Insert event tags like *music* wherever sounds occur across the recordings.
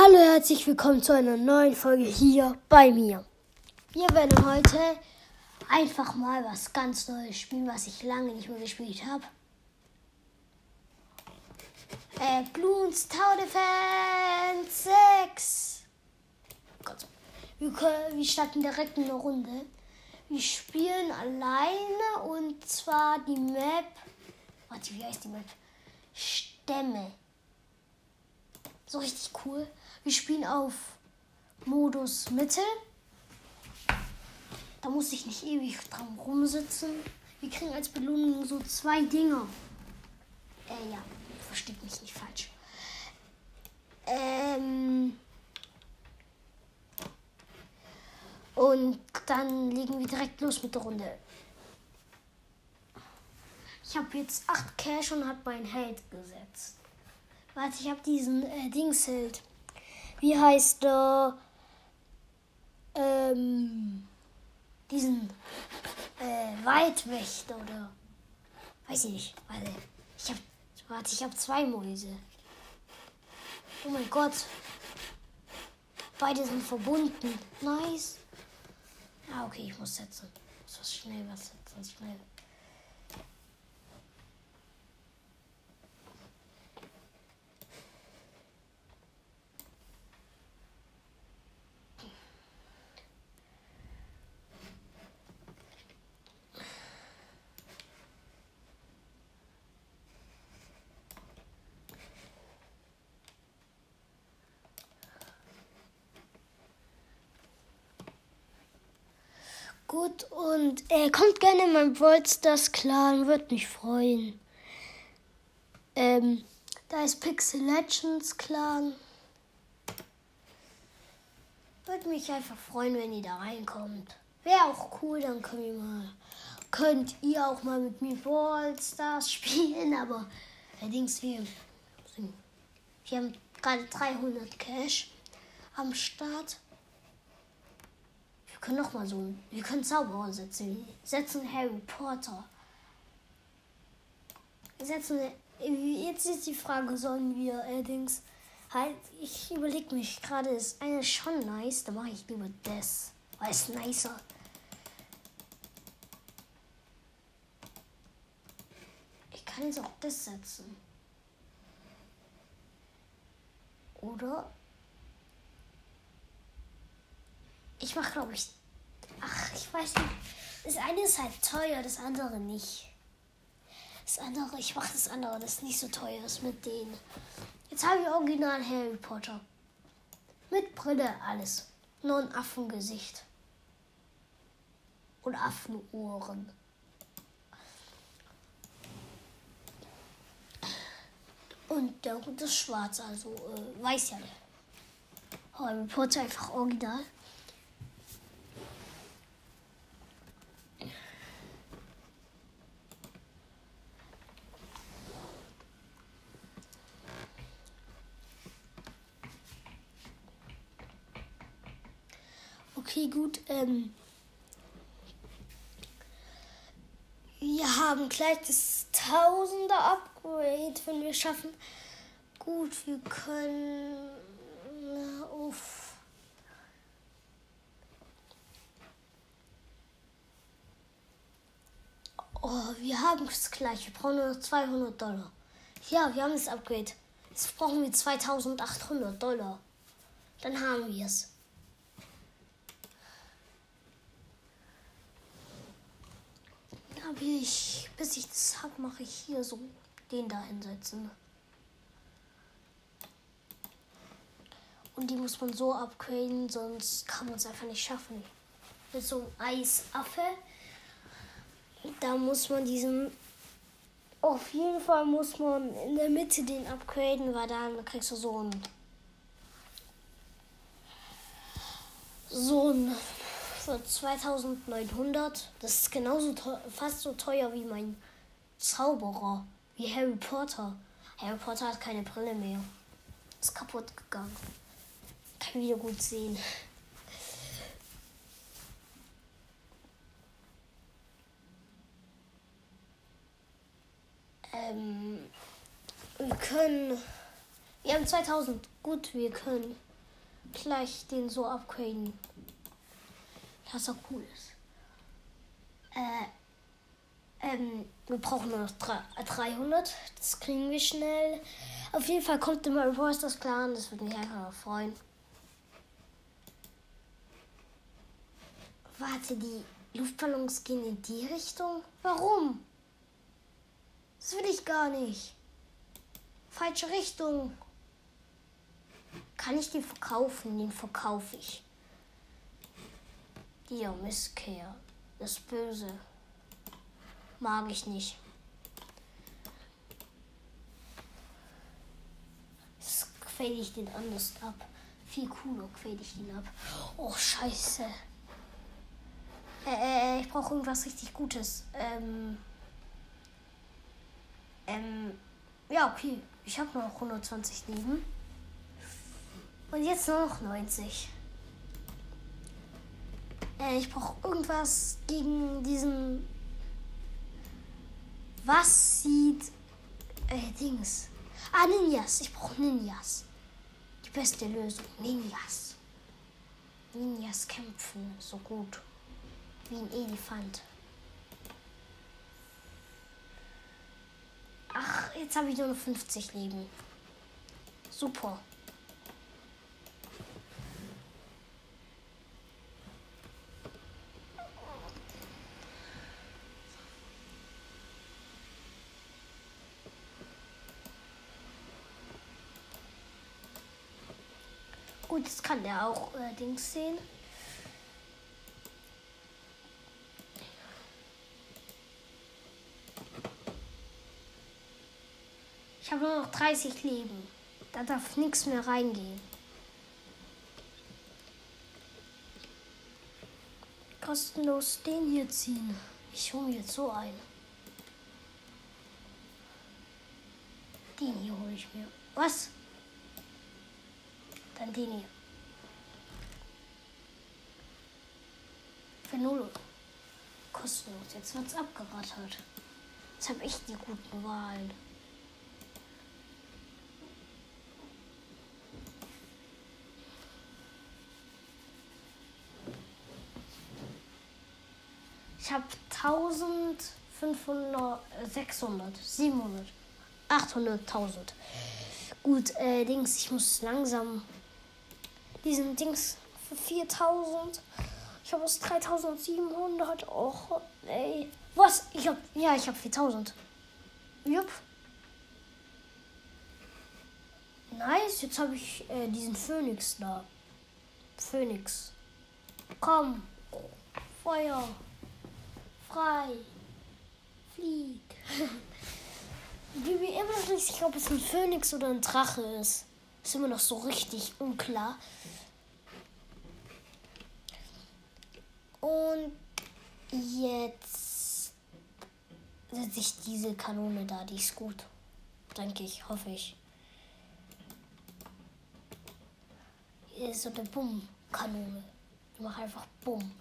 Hallo, herzlich willkommen zu einer neuen Folge hier bei mir. Wir werden heute einfach mal was ganz Neues spielen, was ich lange nicht mehr gespielt habe. Äh, Bloons Tower Defense 6. Gott. Wir, können, wir starten direkt in eine Runde. Wir spielen alleine und zwar die Map. Warte, wie heißt die Map? Stämme. So richtig cool. Wir spielen auf Modus Mittel. Da muss ich nicht ewig dran rumsitzen. Wir kriegen als Belohnung so zwei Dinge. Äh, ja, versteht mich nicht falsch. Ähm. Und dann legen wir direkt los mit der Runde. Ich habe jetzt 8 Cash und habe mein Held gesetzt. Warte, ich habe diesen äh, Dingsheld. Wie heißt der? Ähm, diesen äh, Waldwächter oder weiß ich nicht. Warte, ich habe warte, ich habe zwei Mäuse. Oh mein Gott. Beide sind verbunden. Nice. Ah, okay, ich muss setzen. Ich muss was schnell was setzen. Schnell. Gut, und äh, kommt gerne in mein Worldstars Clan, würde mich freuen. Ähm, da ist Pixel Legends Clan. Würde mich einfach freuen, wenn ihr da reinkommt. Wäre auch cool, dann können wir mal, könnt ihr auch mal mit mir Worldstars spielen, aber allerdings wir, wir haben gerade 300 Cash am Start. Wir können noch mal so, wir können Zauberer setzen. Setzen Harry Potter. Setzen, jetzt ist die Frage, sollen wir allerdings halt, ich überlege mich gerade, ist eine schon nice, da mache ich lieber das, weil es nicer. Ich kann jetzt auch das setzen. Oder Ich mache, glaube ich. Ach, ich weiß nicht. Das eine ist halt teuer, das andere nicht. Das andere, ich mache das andere, das nicht so teuer ist mit denen. Jetzt habe ich original Harry Potter. Mit Brille, alles. Nur ein Affengesicht. Und Affenohren. Und der Hund ist schwarz, also äh, weiß ja. Harry Potter einfach original. Okay, gut. Ähm, wir haben gleich das Tausender Upgrade, wenn wir schaffen. Gut, wir können auf Oh, wir haben es gleich. Wir brauchen nur 200 Dollar. Ja, wir haben das Upgrade. Jetzt brauchen wir 2800 Dollar. Dann haben wir es. Habe ich, bis ich das habe, mache ich hier so den da hinsetzen. Und die muss man so upgraden, sonst kann man es einfach nicht schaffen. Mit so einem Eisaffe. Da muss man diesen. Auf jeden Fall muss man in der Mitte den upgraden, weil dann kriegst du so ein. So ein für 2900. Das ist genauso fast so teuer wie mein Zauberer, wie Harry Potter. Harry Potter hat keine Brille mehr. Ist kaputt gegangen. Kann wieder gut sehen. Ähm, wir können. Wir haben 2000. Gut, wir können gleich den so upgraden. Dass er cool ist. Äh, ähm, wir brauchen nur noch 300. Das kriegen wir schnell. Auf jeden Fall kommt immer Reverse das Clan. Das würde mich einfach noch freuen. Warte, die Luftballons gehen in die Richtung? Warum? Das will ich gar nicht. Falsche Richtung. Kann ich den verkaufen? Den verkaufe ich. Dir, Misskehr. Das Böse. Mag ich nicht. Das quäle ich den anders ab. Viel cooler quäle ich den ab. Oh, scheiße. Äh, äh, ich brauche irgendwas richtig Gutes. Ähm. Ähm. Ja, okay. Ich habe noch 120 Leben. Und jetzt nur noch 90. Äh, ich brauche irgendwas gegen diesen. Was sieht. Äh, Dings. Ah, Ninjas. Ich brauche Ninjas. Die beste Lösung. Ninjas. Ninjas kämpfen so gut. Wie ein Elefant. Ach, jetzt habe ich nur noch 50 Leben. Super. Gut, das kann der auch allerdings sehen. Ich habe nur noch 30 Leben. Da darf nichts mehr reingehen. Kostenlos den hier ziehen. Ich hole mir jetzt so einen. Den hier hole ich mir. Was? Dann den hier. Null. Kostenlos. Jetzt wird's abgerattert. Jetzt habe ich die guten Wahlen. Ich habe 1500, 600, 700, 800, 1000. Gut, äh, Dings, ich muss langsam diesen Dings für 4000. Ich habe es 3700. Och, ey. Was? Ich hab, ja, ich habe 4000. Jupp. Nice, jetzt habe ich äh, diesen Phönix da. Phönix. Komm. Feuer frei. Flieg. *laughs* Bin mir immer noch nicht sicher, ob es ein Phönix oder ein Drache ist. Ist immer noch so richtig unklar. Und jetzt setze ich diese Kanone da. Die ist gut. Denke ich, hoffe ich. Hier ist so eine Bumm-Kanone. Ich mache einfach Bumm.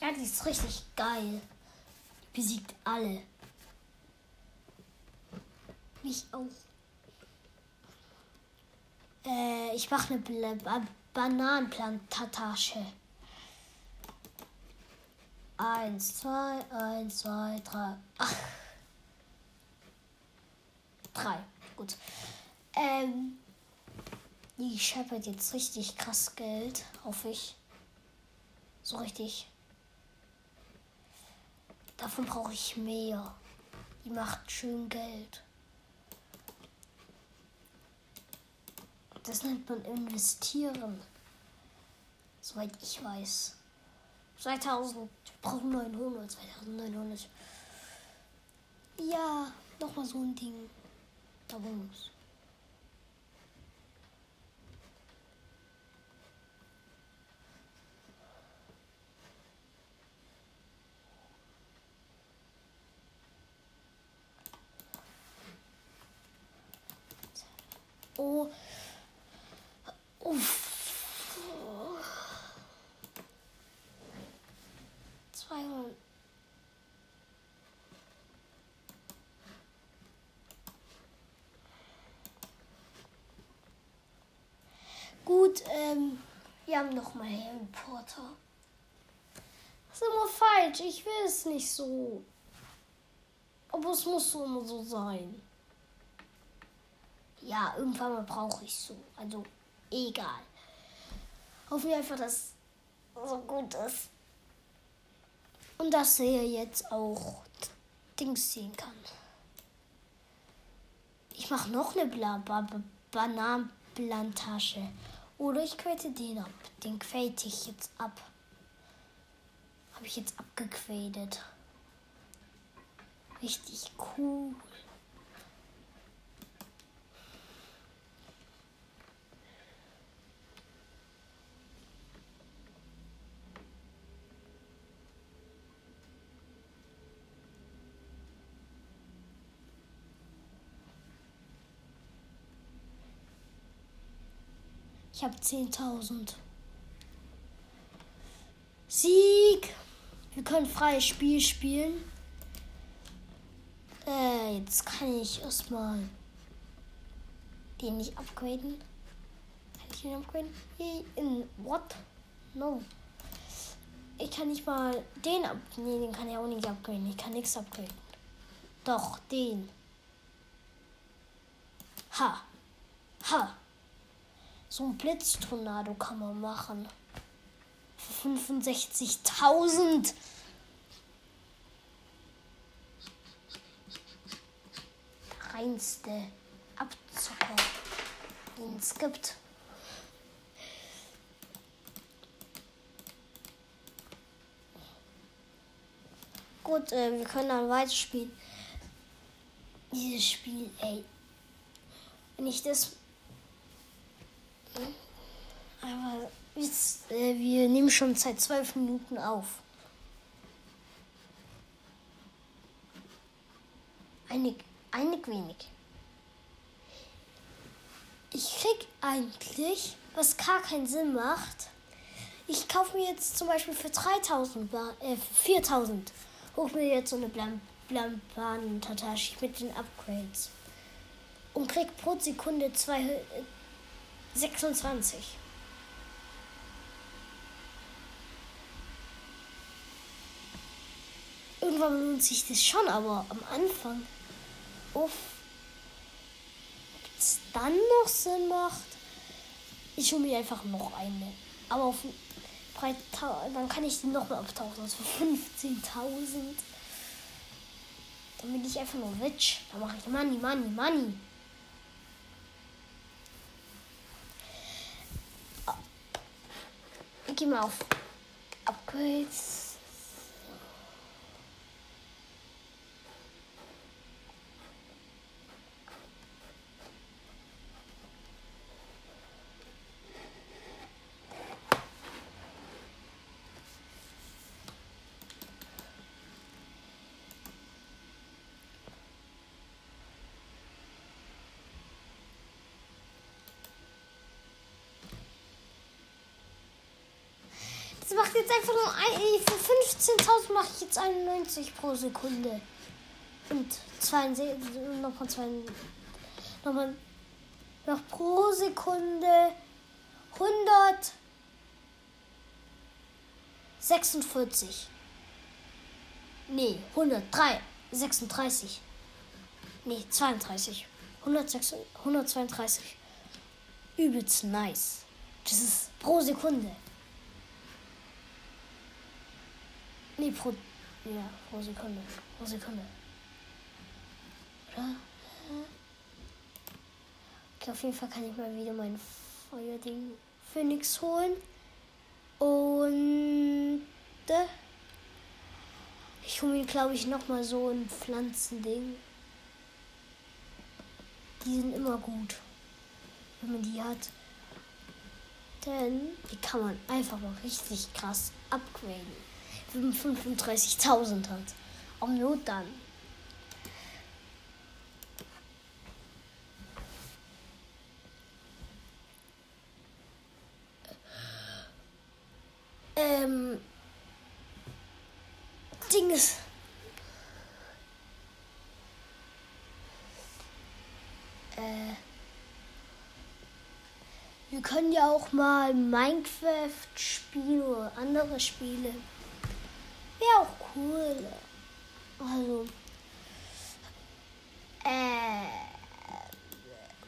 Ja, die ist richtig geil. Die besiegt alle. Mich auch. Äh, ich mache eine ba Bananenplantage. Eins, zwei, eins, zwei, drei. Ach. Drei. Gut. Ähm, die scheppert jetzt richtig krass Geld, hoffe ich. So richtig. Davon brauche ich mehr. Die macht schön Geld. Das nennt man investieren. Soweit ich weiß. 2000. Wir brauchen 900. 2900. Ja, nochmal so ein Ding. Da muss. Oh. Uff. 200. Gut. Wir haben noch mal Harry Potter. Das ist immer falsch. Ich will es nicht so. Aber es muss so immer so sein. Ja, irgendwann mal brauche ich so. Also, egal. Hoffen wir einfach, dass es so gut ist. Und dass er jetzt auch Dings sehen kann. Ich mache noch eine Bla ba Bananenplantasche. Oder ich quäte den ab. Den quäte ich jetzt ab. Habe ich jetzt abgequädet. Richtig cool. Ich habe 10.000. Sieg! Wir können freies Spiel spielen. Äh, jetzt kann ich erstmal den nicht upgraden. Kann ich den upgraden? In what? No. Ich kann nicht mal den ab. Nee, den kann ich auch nicht upgraden. Ich kann nichts upgraden. Doch, den. Ha. Ha. So ein Blitztornado kann man machen. Für 65.000. Reinste Abzocker, den es gibt. Gut, äh, wir können dann weiterspielen. Dieses Spiel, ey. Wenn ich das aber jetzt, äh, wir nehmen schon seit zwölf Minuten auf. Einig, einig wenig. Ich krieg eigentlich, was gar keinen Sinn macht. Ich kaufe mir jetzt zum Beispiel für 3000, äh, 4000, hoch mir jetzt so eine Blampan-Tatashi mit den Upgrades. Und krieg pro Sekunde zwei, 26. Irgendwann lohnt sich das schon, aber am Anfang. Uff. Ob es dann noch Sinn macht. Ich hole mir einfach noch eine. Aber auf dann kann ich die nochmal auftauchen. Also für 15.000. Dann bin ich einfach nur rich. Dann mache ich Money, Money, Money. Geh mal auf Upgrades. Das macht jetzt einfach nur ein, für 15.000 mache ich jetzt 91 pro Sekunde. Und 62, nochmal zwei, nochmal, noch pro Sekunde 146. Nee, 103, 36. Nee, 32. 106, 132. Übelst nice. Das ist pro Sekunde. Nee, pro. Ja, pro Sekunde. Pro Sekunde. Oder? Okay, auf jeden Fall kann ich mal wieder mein Feuerding Phoenix holen. Und. Äh, ich hole mir, glaube ich, nochmal so ein Pflanzending. Die sind immer gut, wenn man die hat. Denn die kann man einfach mal richtig krass upgraden. 35.000 hat. Auch Not dann. Ähm, Ding ist. Äh, Wir können ja auch mal Minecraft spielen oder andere Spiele. Cool. Also, äh,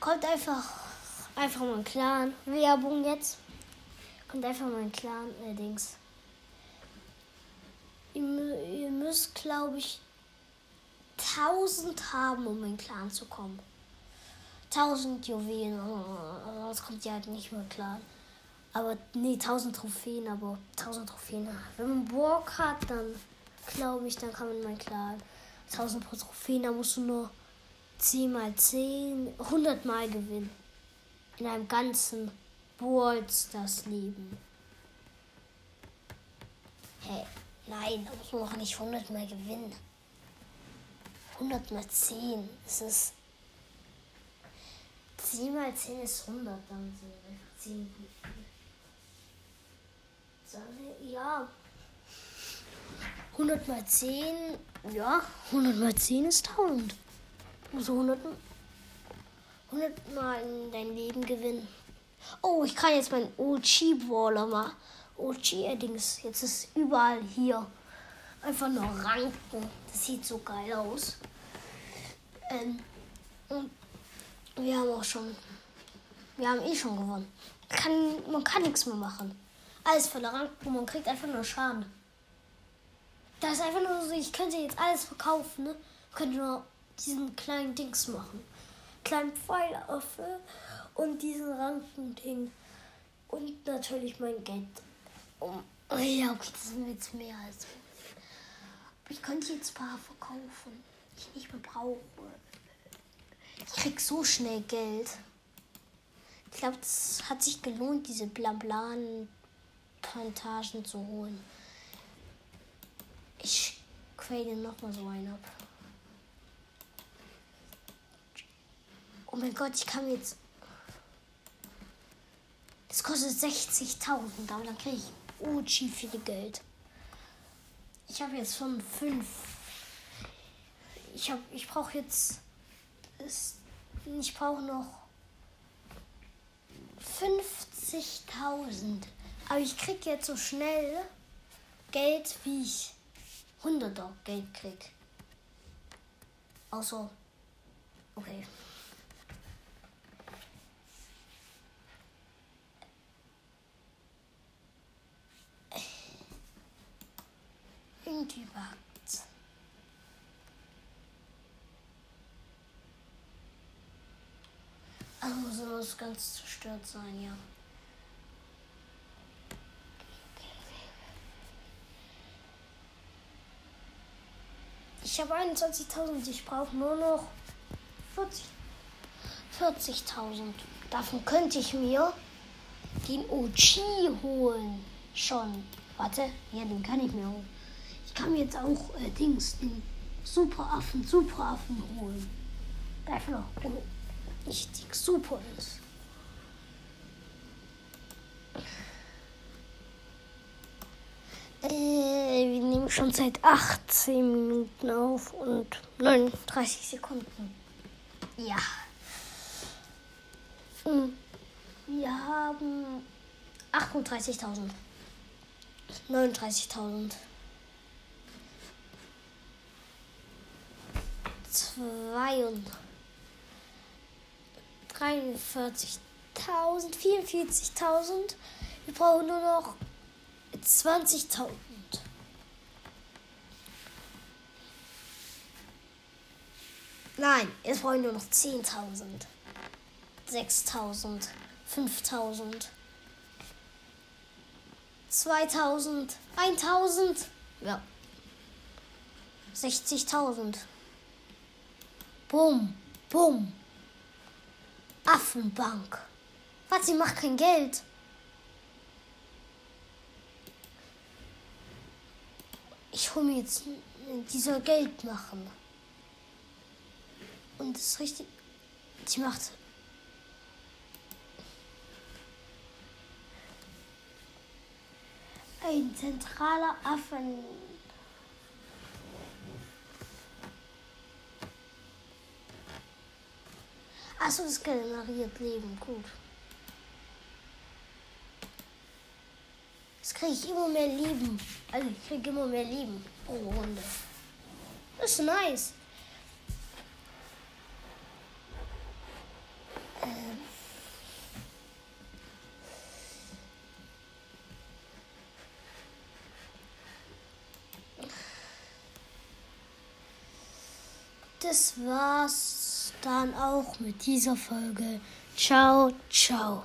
kommt einfach, einfach mal Clan. Werbung jetzt. Kommt einfach mal ein Clan, allerdings. Ihr, ihr müsst, glaube ich, 1000 haben, um in Clan zu kommen. 1000 Juwelen, sonst kommt ihr halt nicht mehr klar. Aber nee, 1000 Trophäen, aber 1000 Trophäen. Wenn man Bock hat, dann glaube ich, dann kann man mal klar. 1000 pro Trophäen, da musst du nur 10 mal 10, 100 mal gewinnen. In einem ganzen Balls das Leben. Hey, nein, da muss man auch nicht 100 mal gewinnen. 100 mal 10, das ist 10 mal 10 ist 100, dann einfach 10 Ja. 100 mal 10, ja, 100 mal 10 ist 1000. Also 100, 100 mal in dein Leben gewinnen. Oh, ich kann jetzt meinen OG-Brawler mal. OG-Dings. Jetzt ist überall hier einfach nur Ranken. Das sieht so geil aus. Ähm, und wir haben auch schon. Wir haben eh schon gewonnen. Kann, man kann nichts mehr machen. Alles voller Ranken. Man kriegt einfach nur Schaden. Das ist einfach nur so, ich könnte jetzt alles verkaufen, ne? Ich könnte nur diesen kleinen Dings machen. Kleinen Pfeilaffe und diesen Rankending. Und natürlich mein Geld. Oh ja, okay, das sind jetzt mehr als. Ich könnte jetzt ein paar verkaufen, die ich nicht mehr brauche. Ich krieg so schnell Geld. Ich glaube, es hat sich gelohnt, diese Blablan-Plantagen zu holen. Ich quäle noch mal so einen ab. Oh mein Gott, ich kann jetzt. Das kostet 60.000, aber dann kriege ich Uchi viel Geld. Ich habe jetzt schon fünf. Ich habe, ich brauche jetzt ich brauche noch 50.000. Aber ich krieg jetzt so schnell Geld, wie ich 100er Geld krieg. Außer, okay. Irgendwie war Also muss ganz zerstört sein, ja. Ich habe 21.000, ich brauche nur noch 40.000. 40 Davon könnte ich mir den Uchi holen. Schon. Warte, ja, den kann ich mir holen. Ich kann mir jetzt auch äh, Dings, den Superaffen, Superaffen holen. Dafür richtig super ist. Äh, wir nehmen schon seit 18 Minuten auf und 39 Sekunden. Ja. Hm. Wir haben 38.000. 39.000. 32. 43.000, 44.000. Wir brauchen nur noch 20.000. Nein, jetzt brauchen wir nur noch 10.000. 6.000, 5.000, 2.000, 1.000. Ja. 60.000. Bumm, bumm. Affenbank. Was, sie macht kein Geld. Mir jetzt, die soll Geld machen. Und das ist richtig, die macht ein zentraler Affen. Achso, das generiert Leben. Gut. Jetzt kriege ich immer mehr Leben. Also ich kriege immer mehr Leben pro Runde. Das ist nice. Ähm. Das war's dann auch mit dieser Folge. Ciao, ciao.